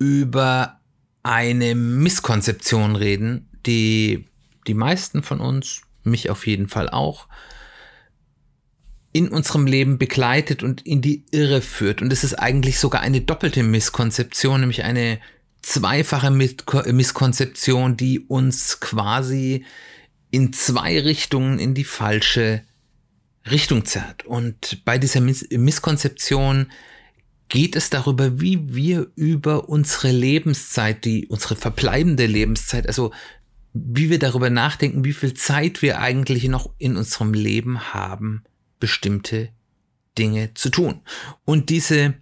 über eine Misskonzeption reden, die die meisten von uns, mich auf jeden Fall auch, in unserem Leben begleitet und in die Irre führt. Und es ist eigentlich sogar eine doppelte Misskonzeption, nämlich eine zweifache Misskonzeption, die uns quasi in zwei Richtungen in die falsche Richtung zerrt. Und bei dieser Miss Misskonzeption geht es darüber, wie wir über unsere Lebenszeit, die unsere verbleibende Lebenszeit, also wie wir darüber nachdenken, wie viel Zeit wir eigentlich noch in unserem Leben haben, bestimmte Dinge zu tun. Und diese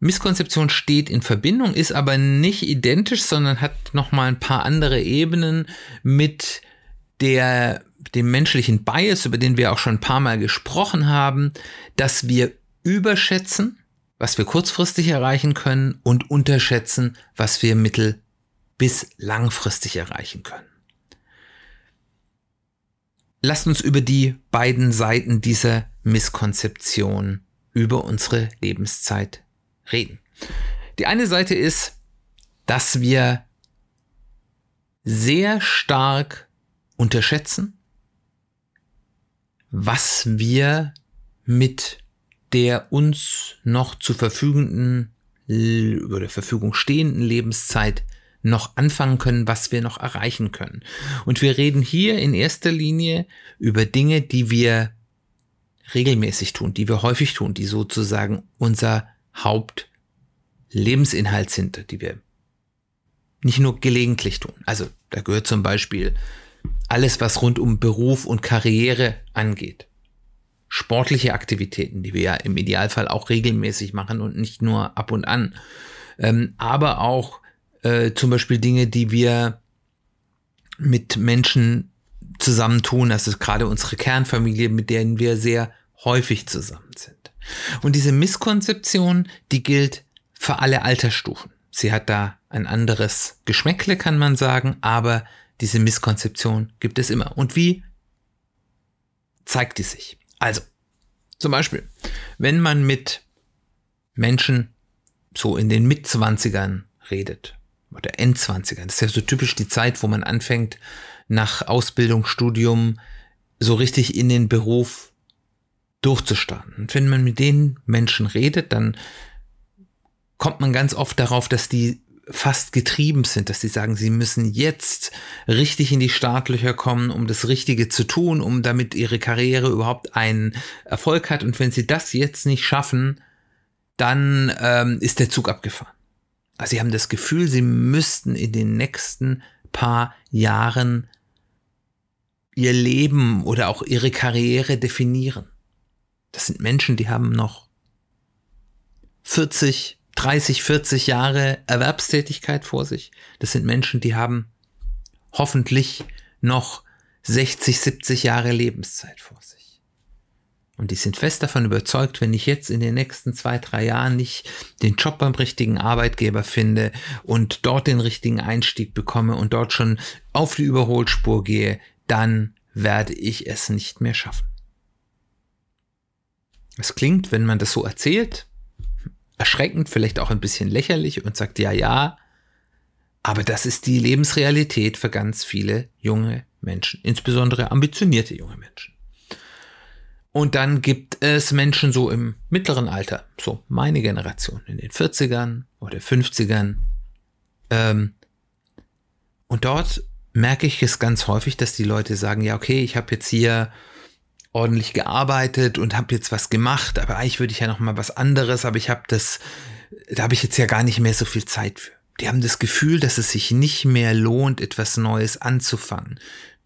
Misskonzeption steht in Verbindung, ist aber nicht identisch, sondern hat nochmal ein paar andere Ebenen mit der, dem menschlichen Bias, über den wir auch schon ein paar Mal gesprochen haben, dass wir überschätzen, was wir kurzfristig erreichen können und unterschätzen, was wir mittel- bis langfristig erreichen können. Lasst uns über die beiden Seiten dieser Misskonzeption über unsere Lebenszeit reden. Die eine Seite ist, dass wir sehr stark unterschätzen, was wir mit der uns noch zur verfügenden oder der Verfügung stehenden Lebenszeit noch anfangen können, was wir noch erreichen können. Und wir reden hier in erster Linie über Dinge, die wir regelmäßig tun, die wir häufig tun, die sozusagen unser Hauptlebensinhalt sind, die wir nicht nur gelegentlich tun. Also da gehört zum Beispiel alles, was rund um Beruf und Karriere angeht sportliche Aktivitäten, die wir ja im Idealfall auch regelmäßig machen und nicht nur ab und an. Ähm, aber auch äh, zum Beispiel Dinge, die wir mit Menschen zusammentun. Das ist gerade unsere Kernfamilie, mit denen wir sehr häufig zusammen sind. Und diese Misskonzeption, die gilt für alle Altersstufen. Sie hat da ein anderes Geschmäckle, kann man sagen, aber diese Misskonzeption gibt es immer. Und wie zeigt die sich? Also, zum Beispiel, wenn man mit Menschen so in den Mitzwanzigern redet oder Endzwanzigern, das ist ja so typisch die Zeit, wo man anfängt, nach Ausbildung, Studium so richtig in den Beruf durchzustarten. Und wenn man mit den Menschen redet, dann kommt man ganz oft darauf, dass die fast getrieben sind, dass sie sagen, sie müssen jetzt richtig in die Startlöcher kommen, um das Richtige zu tun, um damit ihre Karriere überhaupt einen Erfolg hat. Und wenn sie das jetzt nicht schaffen, dann ähm, ist der Zug abgefahren. Also sie haben das Gefühl, sie müssten in den nächsten paar Jahren ihr Leben oder auch ihre Karriere definieren. Das sind Menschen, die haben noch 40, 30, 40 Jahre Erwerbstätigkeit vor sich. Das sind Menschen, die haben hoffentlich noch 60, 70 Jahre Lebenszeit vor sich. Und die sind fest davon überzeugt, wenn ich jetzt in den nächsten zwei, drei Jahren nicht den Job beim richtigen Arbeitgeber finde und dort den richtigen Einstieg bekomme und dort schon auf die Überholspur gehe, dann werde ich es nicht mehr schaffen. Es klingt, wenn man das so erzählt, erschreckend, vielleicht auch ein bisschen lächerlich und sagt, ja, ja, aber das ist die Lebensrealität für ganz viele junge Menschen, insbesondere ambitionierte junge Menschen. Und dann gibt es Menschen so im mittleren Alter, so meine Generation, in den 40ern oder 50ern. Ähm, und dort merke ich es ganz häufig, dass die Leute sagen, ja, okay, ich habe jetzt hier ordentlich gearbeitet und habe jetzt was gemacht, aber eigentlich würde ich ja noch mal was anderes, aber ich habe das, da habe ich jetzt ja gar nicht mehr so viel Zeit für. Die haben das Gefühl, dass es sich nicht mehr lohnt, etwas Neues anzufangen.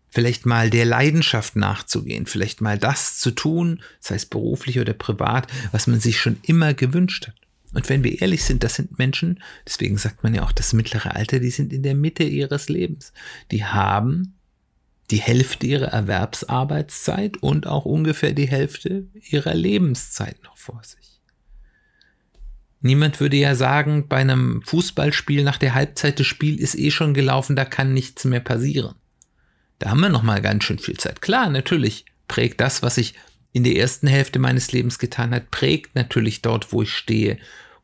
Vielleicht mal der Leidenschaft nachzugehen, vielleicht mal das zu tun, sei es beruflich oder privat, was man sich schon immer gewünscht hat. Und wenn wir ehrlich sind, das sind Menschen, deswegen sagt man ja auch das mittlere Alter, die sind in der Mitte ihres Lebens. Die haben die Hälfte ihrer Erwerbsarbeitszeit und auch ungefähr die Hälfte ihrer Lebenszeit noch vor sich. Niemand würde ja sagen, bei einem Fußballspiel nach der Halbzeit des Spiels ist eh schon gelaufen, da kann nichts mehr passieren. Da haben wir noch mal ganz schön viel Zeit. Klar, natürlich prägt das, was ich in der ersten Hälfte meines Lebens getan habe, prägt natürlich dort, wo ich stehe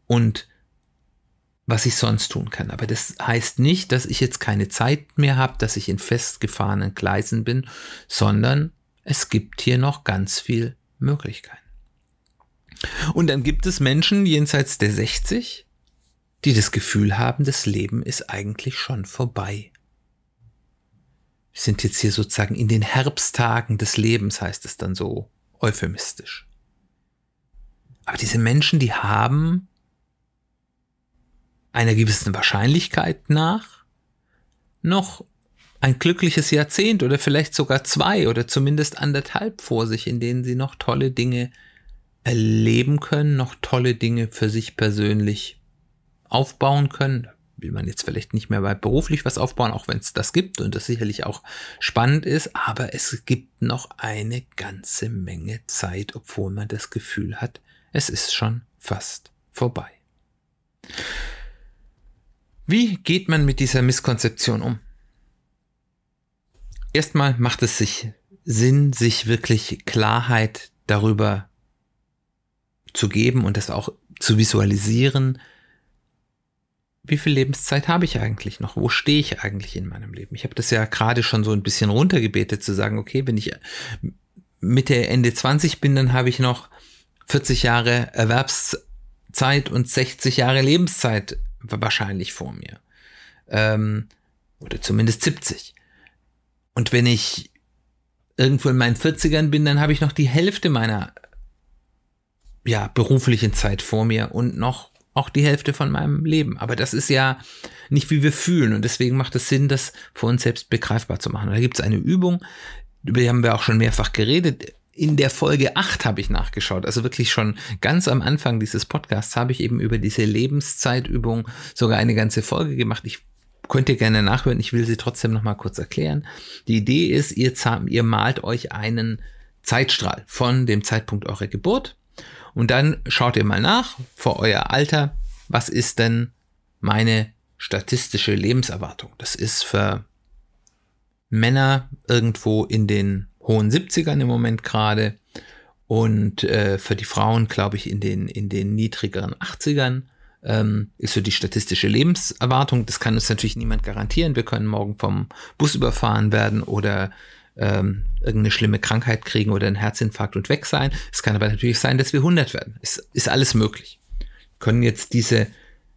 und was ich sonst tun kann. Aber das heißt nicht, dass ich jetzt keine Zeit mehr habe, dass ich in festgefahrenen Gleisen bin, sondern es gibt hier noch ganz viel Möglichkeiten. Und dann gibt es Menschen jenseits der 60, die das Gefühl haben, das Leben ist eigentlich schon vorbei. Wir sind jetzt hier sozusagen in den Herbsttagen des Lebens, heißt es dann so euphemistisch. Aber diese Menschen, die haben einer gewissen Wahrscheinlichkeit nach noch ein glückliches Jahrzehnt oder vielleicht sogar zwei oder zumindest anderthalb vor sich, in denen sie noch tolle Dinge erleben können, noch tolle Dinge für sich persönlich aufbauen können. Will man jetzt vielleicht nicht mehr weit beruflich was aufbauen, auch wenn es das gibt und das sicherlich auch spannend ist, aber es gibt noch eine ganze Menge Zeit, obwohl man das Gefühl hat, es ist schon fast vorbei. Wie geht man mit dieser Misskonzeption um? Erstmal macht es sich Sinn, sich wirklich Klarheit darüber zu geben und das auch zu visualisieren, wie viel Lebenszeit habe ich eigentlich noch? Wo stehe ich eigentlich in meinem Leben? Ich habe das ja gerade schon so ein bisschen runtergebetet, zu sagen, okay, wenn ich Mitte, Ende 20 bin, dann habe ich noch 40 Jahre Erwerbszeit und 60 Jahre Lebenszeit wahrscheinlich vor mir. Ähm, oder zumindest 70. Und wenn ich irgendwo in meinen 40ern bin, dann habe ich noch die Hälfte meiner ja, beruflichen Zeit vor mir und noch auch die Hälfte von meinem Leben. Aber das ist ja nicht, wie wir fühlen. Und deswegen macht es Sinn, das für uns selbst begreifbar zu machen. Und da gibt es eine Übung, über die haben wir auch schon mehrfach geredet. In der Folge 8 habe ich nachgeschaut, also wirklich schon ganz am Anfang dieses Podcasts habe ich eben über diese Lebenszeitübung sogar eine ganze Folge gemacht. Ich könnt ihr gerne nachhören, ich will sie trotzdem noch mal kurz erklären. Die Idee ist, ihr, ihr malt euch einen Zeitstrahl von dem Zeitpunkt eurer Geburt und dann schaut ihr mal nach, vor euer Alter, was ist denn meine statistische Lebenserwartung? Das ist für Männer irgendwo in den hohen 70ern im Moment gerade und äh, für die Frauen, glaube ich, in den, in den niedrigeren 80ern ähm, ist so die statistische Lebenserwartung. Das kann uns natürlich niemand garantieren. Wir können morgen vom Bus überfahren werden oder ähm, irgendeine schlimme Krankheit kriegen oder einen Herzinfarkt und weg sein. Es kann aber natürlich sein, dass wir 100 werden. Es ist alles möglich. Wir können jetzt diese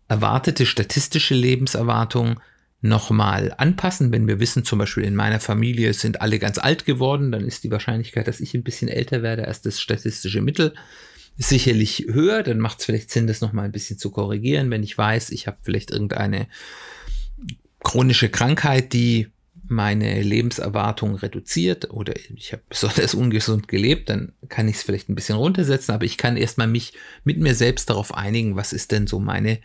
erwartete statistische Lebenserwartung nochmal anpassen. Wenn wir wissen, zum Beispiel in meiner Familie sind alle ganz alt geworden, dann ist die Wahrscheinlichkeit, dass ich ein bisschen älter werde als das statistische Mittel sicherlich höher. Dann macht es vielleicht Sinn, das nochmal ein bisschen zu korrigieren. Wenn ich weiß, ich habe vielleicht irgendeine chronische Krankheit, die meine Lebenserwartung reduziert oder ich habe besonders ungesund gelebt, dann kann ich es vielleicht ein bisschen runtersetzen, aber ich kann erstmal mich mit mir selbst darauf einigen, was ist denn so meine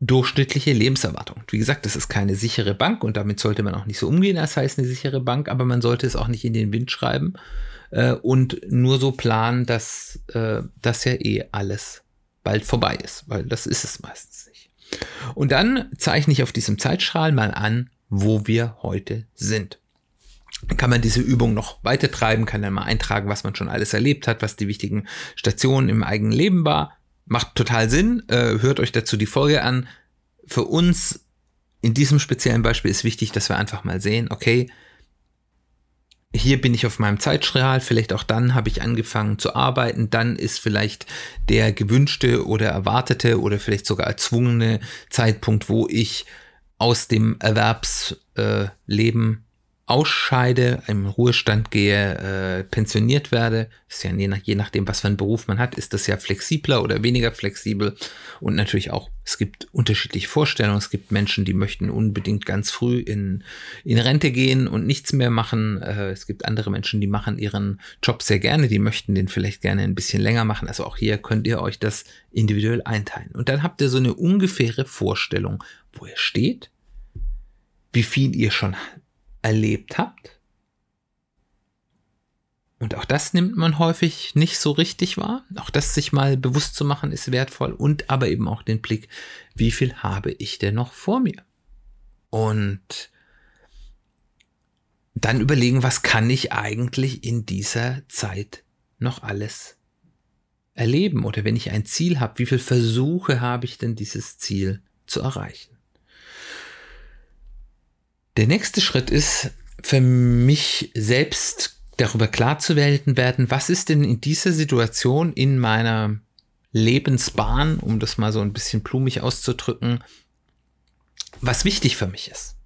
durchschnittliche Lebenserwartung. Wie gesagt, das ist keine sichere Bank und damit sollte man auch nicht so umgehen, als heißt eine sichere Bank, aber man sollte es auch nicht in den Wind schreiben äh, und nur so planen, dass äh, das ja eh alles bald vorbei ist, weil das ist es meistens nicht. Und dann zeichne ich auf diesem Zeitstrahl mal an, wo wir heute sind. Dann kann man diese Übung noch weiter treiben, kann dann mal eintragen, was man schon alles erlebt hat, was die wichtigen Stationen im eigenen Leben war. Macht total Sinn. Äh, hört euch dazu die Folge an. Für uns in diesem speziellen Beispiel ist wichtig, dass wir einfach mal sehen, okay, hier bin ich auf meinem Zeitstrahl, vielleicht auch dann habe ich angefangen zu arbeiten, dann ist vielleicht der gewünschte oder erwartete oder vielleicht sogar erzwungene Zeitpunkt, wo ich aus dem Erwerbsleben ausscheide, im Ruhestand gehe, äh, pensioniert werde, ist ja je, nach, je nachdem, was für einen Beruf man hat, ist das ja flexibler oder weniger flexibel. Und natürlich auch, es gibt unterschiedliche Vorstellungen. Es gibt Menschen, die möchten unbedingt ganz früh in, in Rente gehen und nichts mehr machen. Äh, es gibt andere Menschen, die machen ihren Job sehr gerne, die möchten den vielleicht gerne ein bisschen länger machen. Also auch hier könnt ihr euch das individuell einteilen. Und dann habt ihr so eine ungefähre Vorstellung, wo ihr steht, wie viel ihr schon erlebt habt. Und auch das nimmt man häufig nicht so richtig wahr. Auch das sich mal bewusst zu machen ist wertvoll und aber eben auch den Blick, wie viel habe ich denn noch vor mir? Und dann überlegen, was kann ich eigentlich in dieser Zeit noch alles erleben? Oder wenn ich ein Ziel habe, wie viele Versuche habe ich denn dieses Ziel zu erreichen? Der nächste Schritt ist für mich selbst darüber klar zu werden, was ist denn in dieser Situation in meiner Lebensbahn, um das mal so ein bisschen blumig auszudrücken, was wichtig für mich ist.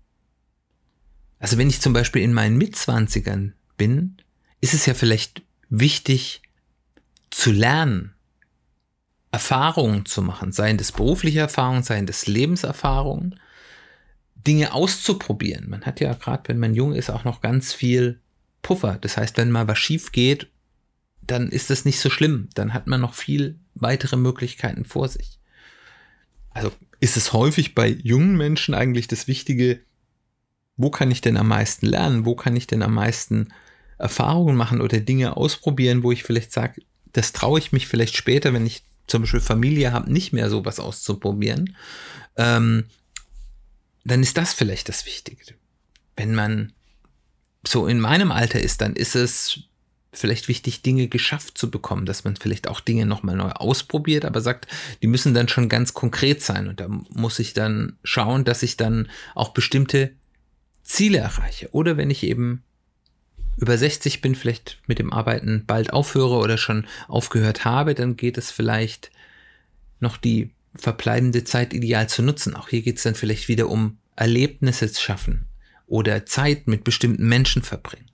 Also wenn ich zum Beispiel in meinen Mitzwanzigern bin, ist es ja vielleicht wichtig zu lernen, Erfahrungen zu machen, seien das berufliche Erfahrungen, seien das Lebenserfahrungen, Dinge auszuprobieren. Man hat ja gerade, wenn man jung ist, auch noch ganz viel Puffer. Das heißt, wenn mal was schief geht, dann ist das nicht so schlimm. Dann hat man noch viel weitere Möglichkeiten vor sich. Also ist es häufig bei jungen Menschen eigentlich das Wichtige, wo kann ich denn am meisten lernen? Wo kann ich denn am meisten Erfahrungen machen oder Dinge ausprobieren, wo ich vielleicht sage, das traue ich mich vielleicht später, wenn ich zum Beispiel Familie habe, nicht mehr sowas auszuprobieren. Ähm, dann ist das vielleicht das Wichtige. Wenn man so in meinem Alter ist, dann ist es vielleicht wichtig, Dinge geschafft zu bekommen, dass man vielleicht auch Dinge nochmal neu ausprobiert, aber sagt, die müssen dann schon ganz konkret sein und da muss ich dann schauen, dass ich dann auch bestimmte Ziele erreiche. Oder wenn ich eben über 60 bin, vielleicht mit dem Arbeiten bald aufhöre oder schon aufgehört habe, dann geht es vielleicht noch die verbleibende Zeit ideal zu nutzen. Auch hier geht es dann vielleicht wieder um Erlebnisse schaffen oder Zeit mit bestimmten Menschen verbringen.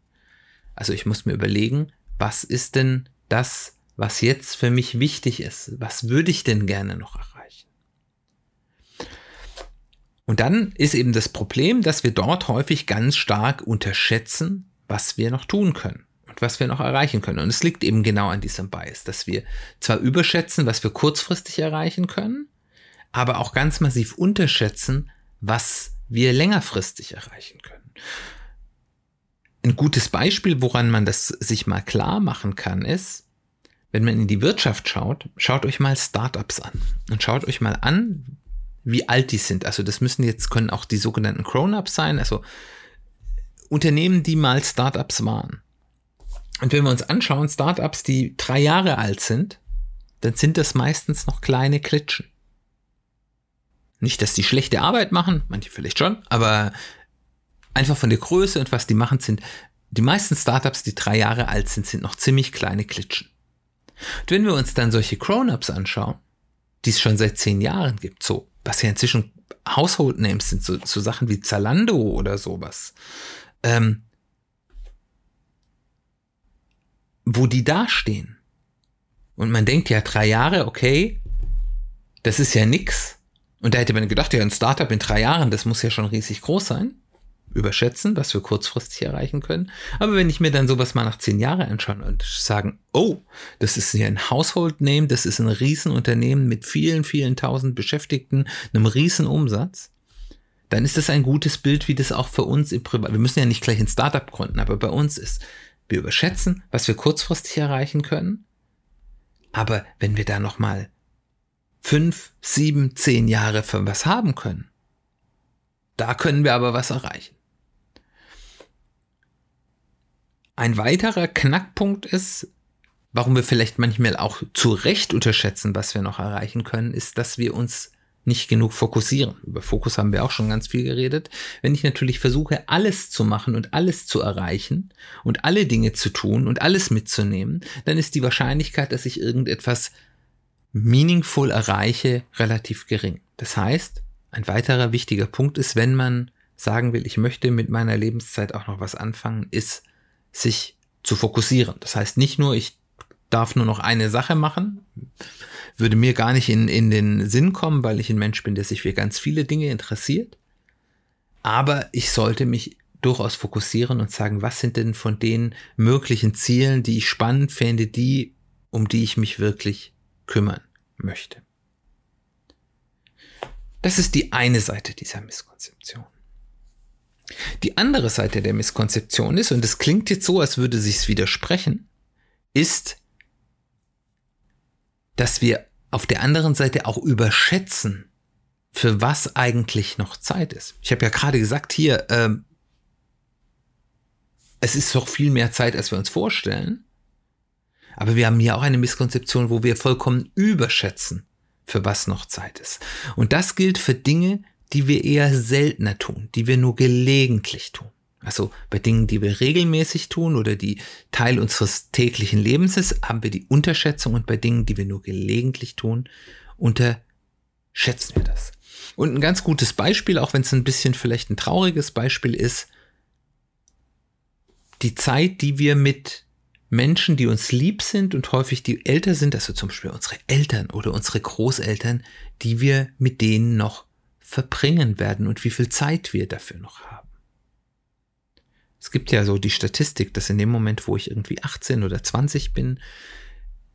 Also ich muss mir überlegen, was ist denn das, was jetzt für mich wichtig ist? Was würde ich denn gerne noch erreichen? Und dann ist eben das Problem, dass wir dort häufig ganz stark unterschätzen, was wir noch tun können und was wir noch erreichen können. Und es liegt eben genau an diesem Bias, dass wir zwar überschätzen, was wir kurzfristig erreichen können, aber auch ganz massiv unterschätzen, was wir längerfristig erreichen können. Ein gutes Beispiel, woran man das sich mal klar machen kann, ist, wenn man in die Wirtschaft schaut, schaut euch mal Startups an und schaut euch mal an, wie alt die sind. Also das müssen jetzt können auch die sogenannten Grown-ups sein, also Unternehmen, die mal Startups waren. Und wenn wir uns anschauen, Startups, die drei Jahre alt sind, dann sind das meistens noch kleine Klitschen. Nicht, dass die schlechte Arbeit machen, manche vielleicht schon, aber einfach von der Größe und was die machen, sind die meisten Startups, die drei Jahre alt sind, sind noch ziemlich kleine Klitschen. Und wenn wir uns dann solche Grown-ups anschauen, die es schon seit zehn Jahren gibt, so, was ja inzwischen Household Names sind, so, so Sachen wie Zalando oder sowas, ähm, wo die dastehen. Und man denkt ja, drei Jahre, okay, das ist ja nix. Und da hätte man gedacht, ja, ein Startup in drei Jahren, das muss ja schon riesig groß sein. Überschätzen, was wir kurzfristig erreichen können. Aber wenn ich mir dann sowas mal nach zehn Jahren anschaue und sagen, oh, das ist hier ein Household Name, das ist ein Riesenunternehmen mit vielen, vielen tausend Beschäftigten, einem riesen Umsatz, dann ist das ein gutes Bild, wie das auch für uns im Privat, wir müssen ja nicht gleich ein Startup gründen, aber bei uns ist, wir überschätzen, was wir kurzfristig erreichen können. Aber wenn wir da nochmal fünf, sieben, zehn Jahre für was haben können. Da können wir aber was erreichen. Ein weiterer Knackpunkt ist, warum wir vielleicht manchmal auch zu Recht unterschätzen, was wir noch erreichen können, ist, dass wir uns nicht genug fokussieren. Über Fokus haben wir auch schon ganz viel geredet. Wenn ich natürlich versuche, alles zu machen und alles zu erreichen und alle Dinge zu tun und alles mitzunehmen, dann ist die Wahrscheinlichkeit, dass ich irgendetwas meaningful erreiche, relativ gering. Das heißt, ein weiterer wichtiger Punkt ist, wenn man sagen will, ich möchte mit meiner Lebenszeit auch noch was anfangen, ist, sich zu fokussieren. Das heißt nicht nur, ich darf nur noch eine Sache machen, würde mir gar nicht in, in den Sinn kommen, weil ich ein Mensch bin, der sich für ganz viele Dinge interessiert. Aber ich sollte mich durchaus fokussieren und sagen, was sind denn von den möglichen Zielen, die ich spannend fände, die, um die ich mich wirklich kümmern möchte. Das ist die eine Seite dieser Misskonzeption. Die andere Seite der Misskonzeption ist, und es klingt jetzt so, als würde sich's widersprechen, ist, dass wir auf der anderen Seite auch überschätzen, für was eigentlich noch Zeit ist. Ich habe ja gerade gesagt, hier, ähm, es ist doch viel mehr Zeit, als wir uns vorstellen. Aber wir haben hier auch eine Misskonzeption, wo wir vollkommen überschätzen, für was noch Zeit ist. Und das gilt für Dinge, die wir eher seltener tun, die wir nur gelegentlich tun. Also bei Dingen, die wir regelmäßig tun oder die Teil unseres täglichen Lebens ist, haben wir die Unterschätzung und bei Dingen, die wir nur gelegentlich tun, unterschätzen wir das. Und ein ganz gutes Beispiel, auch wenn es ein bisschen vielleicht ein trauriges Beispiel ist, die Zeit, die wir mit Menschen, die uns lieb sind und häufig die älter sind, also zum Beispiel unsere Eltern oder unsere Großeltern, die wir mit denen noch verbringen werden und wie viel Zeit wir dafür noch haben. Es gibt ja so die Statistik, dass in dem Moment, wo ich irgendwie 18 oder 20 bin,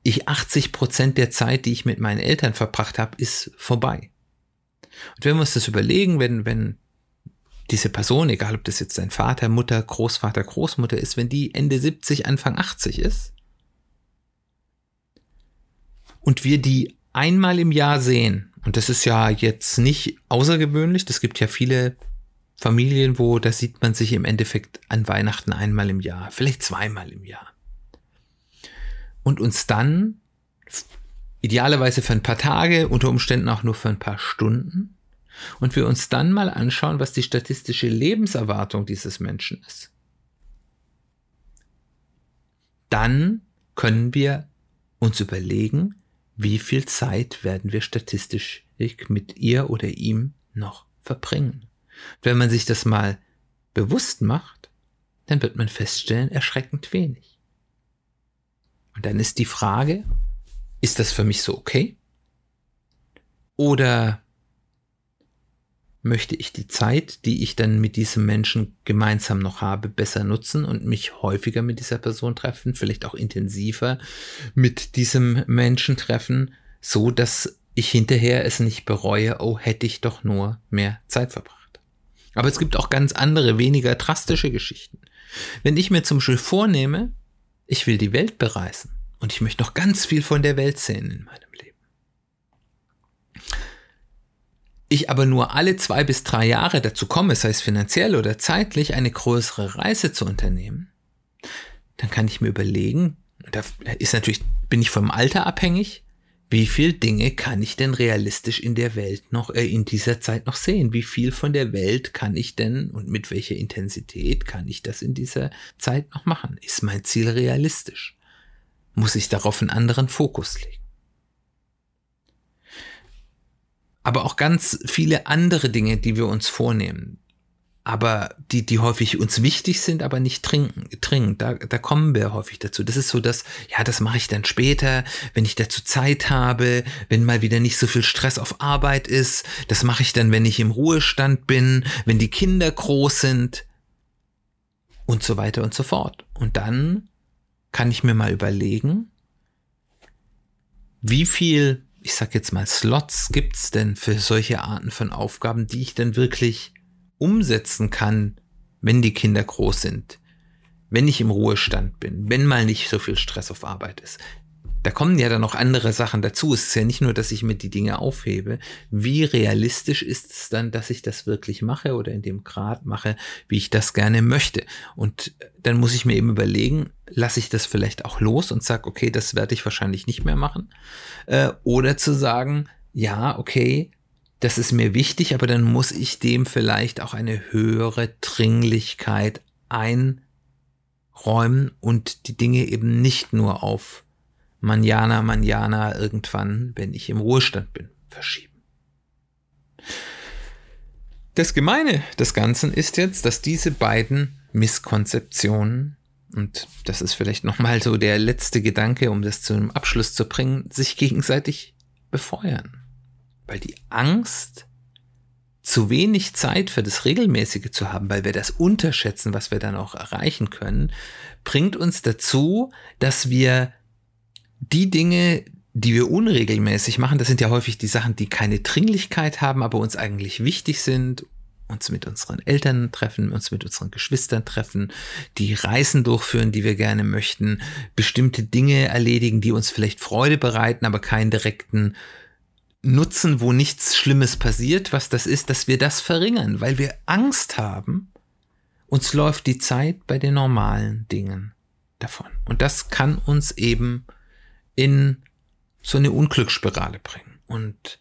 ich 80 Prozent der Zeit, die ich mit meinen Eltern verbracht habe, ist vorbei. Und wenn wir uns das überlegen, wenn, wenn diese Person, egal ob das jetzt dein Vater, Mutter, Großvater, Großmutter ist, wenn die Ende 70, Anfang 80 ist und wir die einmal im Jahr sehen, und das ist ja jetzt nicht außergewöhnlich, es gibt ja viele Familien, wo da sieht man sich im Endeffekt an Weihnachten einmal im Jahr, vielleicht zweimal im Jahr. Und uns dann idealerweise für ein paar Tage, unter Umständen auch nur für ein paar Stunden, und wir uns dann mal anschauen, was die statistische Lebenserwartung dieses Menschen ist. Dann können wir uns überlegen, wie viel Zeit werden wir statistisch mit ihr oder ihm noch verbringen. Wenn man sich das mal bewusst macht, dann wird man feststellen, erschreckend wenig. Und dann ist die Frage, ist das für mich so okay? Oder möchte ich die Zeit, die ich dann mit diesem Menschen gemeinsam noch habe, besser nutzen und mich häufiger mit dieser Person treffen, vielleicht auch intensiver mit diesem Menschen treffen, so dass ich hinterher es nicht bereue, oh, hätte ich doch nur mehr Zeit verbracht. Aber es gibt auch ganz andere, weniger drastische Geschichten. Wenn ich mir zum Beispiel vornehme, ich will die Welt bereisen und ich möchte noch ganz viel von der Welt sehen in meinem Leben. Ich aber nur alle zwei bis drei Jahre dazu komme, sei es finanziell oder zeitlich, eine größere Reise zu unternehmen, dann kann ich mir überlegen, da ist natürlich, bin ich vom Alter abhängig, wie viel Dinge kann ich denn realistisch in der Welt noch, äh, in dieser Zeit noch sehen? Wie viel von der Welt kann ich denn und mit welcher Intensität kann ich das in dieser Zeit noch machen? Ist mein Ziel realistisch? Muss ich darauf einen anderen Fokus legen? Aber auch ganz viele andere Dinge, die wir uns vornehmen aber die, die häufig uns wichtig sind, aber nicht trinken, dringend. Da, da kommen wir häufig dazu. Das ist so, dass, ja, das mache ich dann später, wenn ich dazu Zeit habe, wenn mal wieder nicht so viel Stress auf Arbeit ist. Das mache ich dann, wenn ich im Ruhestand bin, wenn die Kinder groß sind und so weiter und so fort. Und dann kann ich mir mal überlegen, wie viel, ich sag jetzt mal, Slots gibt's denn für solche Arten von Aufgaben, die ich dann wirklich umsetzen kann, wenn die Kinder groß sind, wenn ich im Ruhestand bin, wenn mal nicht so viel Stress auf Arbeit ist. Da kommen ja dann noch andere Sachen dazu. Es ist ja nicht nur, dass ich mir die Dinge aufhebe. Wie realistisch ist es dann, dass ich das wirklich mache oder in dem Grad mache, wie ich das gerne möchte? Und dann muss ich mir eben überlegen, lasse ich das vielleicht auch los und sage, okay, das werde ich wahrscheinlich nicht mehr machen. Äh, oder zu sagen, ja, okay, das ist mir wichtig, aber dann muss ich dem vielleicht auch eine höhere Dringlichkeit einräumen und die Dinge eben nicht nur auf manjana, manjana irgendwann, wenn ich im Ruhestand bin, verschieben. Das Gemeine des Ganzen ist jetzt, dass diese beiden Misskonzeptionen, und das ist vielleicht nochmal so der letzte Gedanke, um das zu einem Abschluss zu bringen, sich gegenseitig befeuern. Weil die Angst, zu wenig Zeit für das Regelmäßige zu haben, weil wir das unterschätzen, was wir dann auch erreichen können, bringt uns dazu, dass wir die Dinge, die wir unregelmäßig machen, das sind ja häufig die Sachen, die keine Dringlichkeit haben, aber uns eigentlich wichtig sind, uns mit unseren Eltern treffen, uns mit unseren Geschwistern treffen, die Reisen durchführen, die wir gerne möchten, bestimmte Dinge erledigen, die uns vielleicht Freude bereiten, aber keinen direkten Nutzen, wo nichts Schlimmes passiert, was das ist, dass wir das verringern, weil wir Angst haben, uns läuft die Zeit bei den normalen Dingen davon. Und das kann uns eben in so eine Unglücksspirale bringen. Und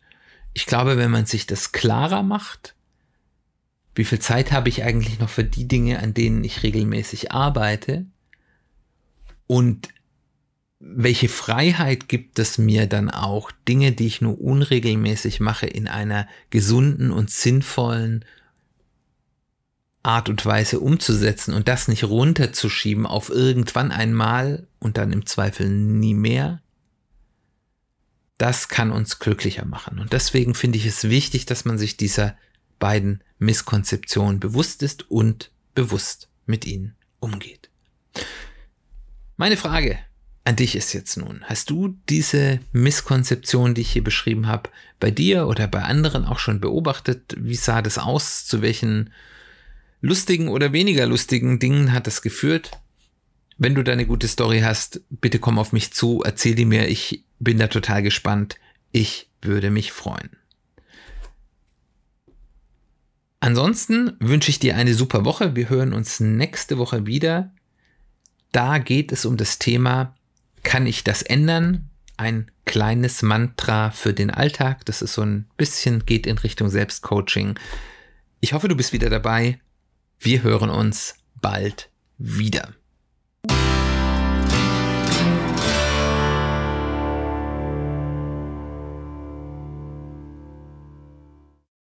ich glaube, wenn man sich das klarer macht, wie viel Zeit habe ich eigentlich noch für die Dinge, an denen ich regelmäßig arbeite und welche Freiheit gibt es mir dann auch, Dinge, die ich nur unregelmäßig mache, in einer gesunden und sinnvollen Art und Weise umzusetzen und das nicht runterzuschieben auf irgendwann einmal und dann im Zweifel nie mehr, das kann uns glücklicher machen. Und deswegen finde ich es wichtig, dass man sich dieser beiden Misskonzeptionen bewusst ist und bewusst mit ihnen umgeht. Meine Frage an dich ist jetzt nun, hast du diese Misskonzeption, die ich hier beschrieben habe, bei dir oder bei anderen auch schon beobachtet? Wie sah das aus? Zu welchen lustigen oder weniger lustigen Dingen hat das geführt? Wenn du da eine gute Story hast, bitte komm auf mich zu, erzähl die mir, ich bin da total gespannt. Ich würde mich freuen. Ansonsten wünsche ich dir eine super Woche. Wir hören uns nächste Woche wieder. Da geht es um das Thema, kann ich das ändern? Ein kleines Mantra für den Alltag. Das ist so ein bisschen geht in Richtung Selbstcoaching. Ich hoffe, du bist wieder dabei. Wir hören uns bald wieder.